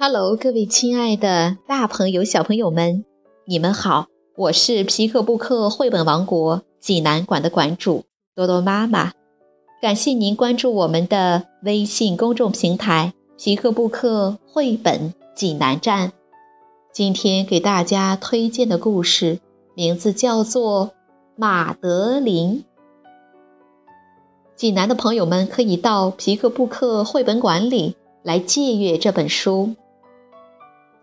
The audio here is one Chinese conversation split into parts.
Hello，各位亲爱的大朋友、小朋友们，你们好！我是皮克布克绘本王国济南馆的馆主多多妈妈。感谢您关注我们的微信公众平台“皮克布克绘本济南站”。今天给大家推荐的故事名字叫做《马德琳》。济南的朋友们可以到皮克布克绘本馆里来借阅这本书。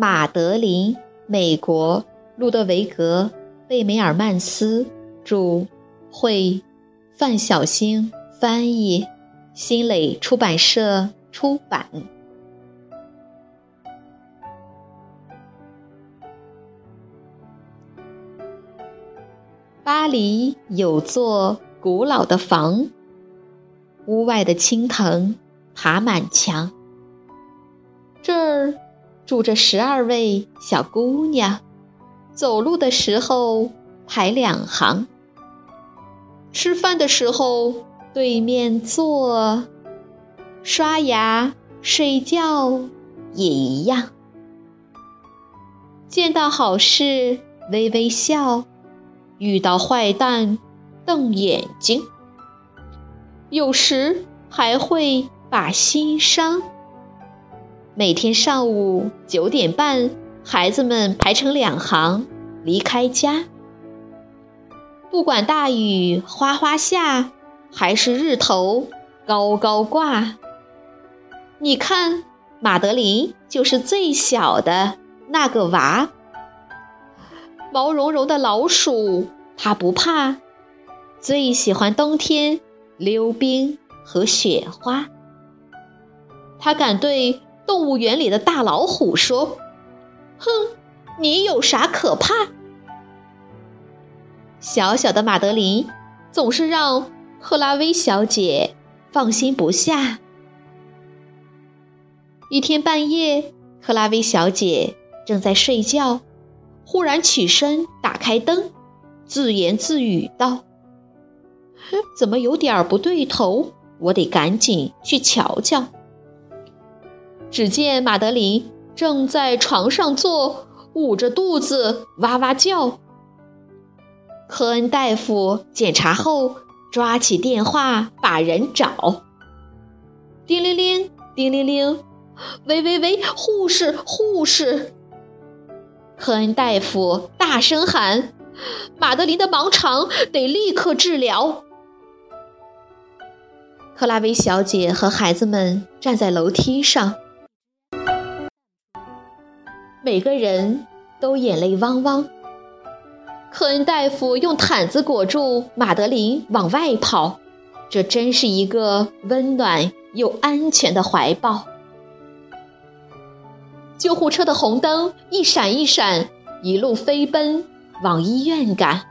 马德琳，美国，路德维格·贝梅尔曼斯著，会，范小星翻译，新蕾出版社出版。巴黎有座古老的房，屋外的青藤爬满墙。这儿。住着十二位小姑娘，走路的时候排两行，吃饭的时候对面坐，刷牙睡觉也一样。见到好事微微笑，遇到坏蛋瞪眼睛，有时还会把心伤。每天上午九点半，孩子们排成两行离开家。不管大雨哗哗下，还是日头高高挂。你看，马德琳就是最小的那个娃。毛茸茸的老鼠，它不怕，最喜欢冬天溜冰和雪花。它敢对。动物园里的大老虎说：“哼，你有啥可怕？”小小的马德琳总是让克拉薇小姐放心不下。一天半夜，克拉薇小姐正在睡觉，忽然起身打开灯，自言自语道：“怎么有点不对头？我得赶紧去瞧瞧。”只见马德琳正在床上坐，捂着肚子哇哇叫。科恩大夫检查后，抓起电话把人找。叮铃铃，叮铃铃，喂喂喂，护士，护士！科恩大夫大声喊：“马德琳的盲肠得立刻治疗。”克拉维小姐和孩子们站在楼梯上。每个人都眼泪汪汪。科恩大夫用毯子裹住马德琳，往外跑。这真是一个温暖又安全的怀抱。救护车的红灯一闪一闪，一路飞奔往医院赶。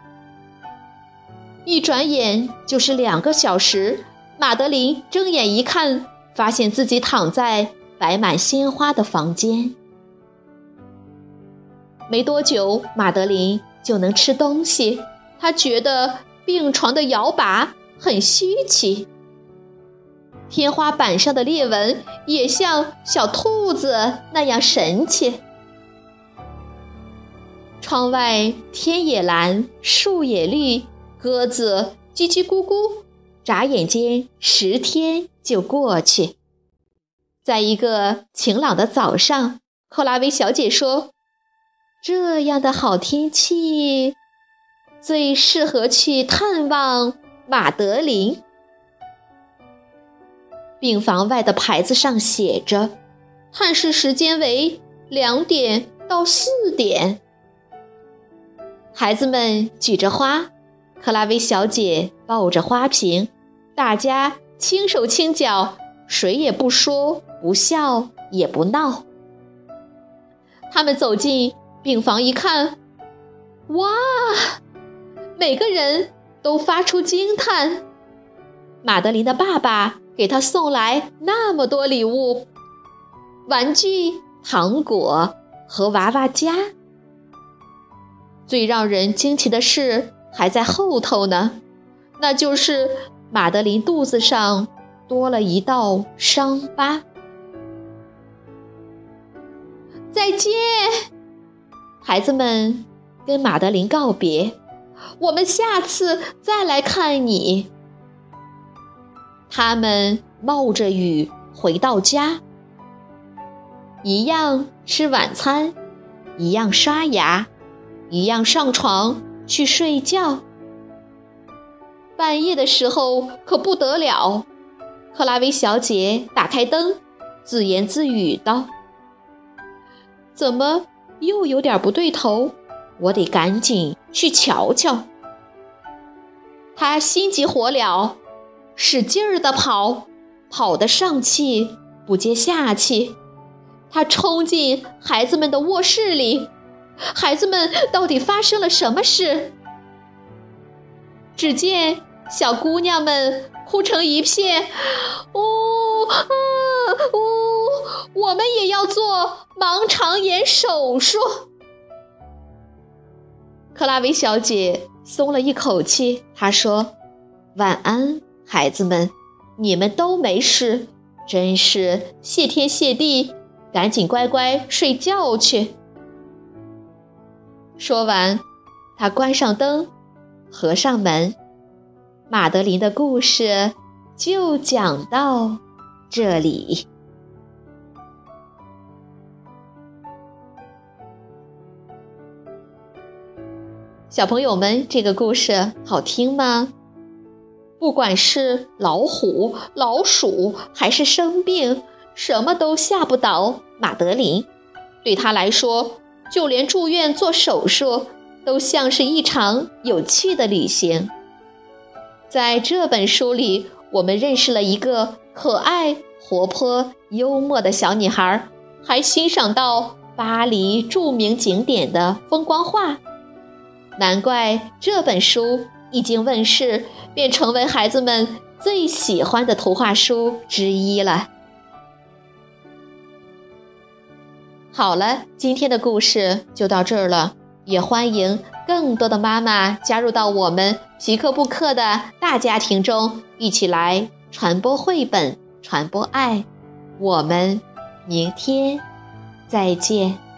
一转眼就是两个小时。马德琳睁眼一看，发现自己躺在摆满鲜花的房间。没多久，马德琳就能吃东西。她觉得病床的摇把很稀奇，天花板上的裂纹也像小兔子那样神奇。窗外天也蓝，树也绿，鸽子叽叽咕咕。眨眼间，十天就过去。在一个晴朗的早上，克拉薇小姐说。这样的好天气，最适合去探望马德琳。病房外的牌子上写着：“探视时间为两点到四点。”孩子们举着花，克拉薇小姐抱着花瓶，大家轻手轻脚，谁也不说不笑也不闹。他们走进病房一看，哇！每个人都发出惊叹。马德琳的爸爸给她送来那么多礼物，玩具、糖果和娃娃家。最让人惊奇的事还在后头呢，那就是马德琳肚子上多了一道伤疤。再见，孩子们，跟马德琳告别。我们下次再来看你。他们冒着雨回到家，一样吃晚餐，一样刷牙，一样上床去睡觉。半夜的时候可不得了，克拉薇小姐打开灯，自言自语道。怎么又有点不对头？我得赶紧去瞧瞧。他心急火燎，使劲儿的跑，跑得上气不接下气。他冲进孩子们的卧室里，孩子们到底发生了什么事？只见小姑娘们哭成一片，呜啊呜！我们也要做盲肠炎手术。克拉维小姐松了一口气，她说：“晚安，孩子们，你们都没事，真是谢天谢地，赶紧乖乖睡觉去。”说完，她关上灯，合上门。马德琳的故事就讲到这里。小朋友们，这个故事好听吗？不管是老虎、老鼠，还是生病，什么都吓不倒马德琳。对他来说，就连住院做手术，都像是一场有趣的旅行。在这本书里，我们认识了一个可爱、活泼、幽默的小女孩，还欣赏到巴黎著名景点的风光画。难怪这本书一经问世，便成为孩子们最喜欢的图画书之一了。好了，今天的故事就到这儿了，也欢迎。更多的妈妈加入到我们皮克布克的大家庭中，一起来传播绘本，传播爱。我们明天再见。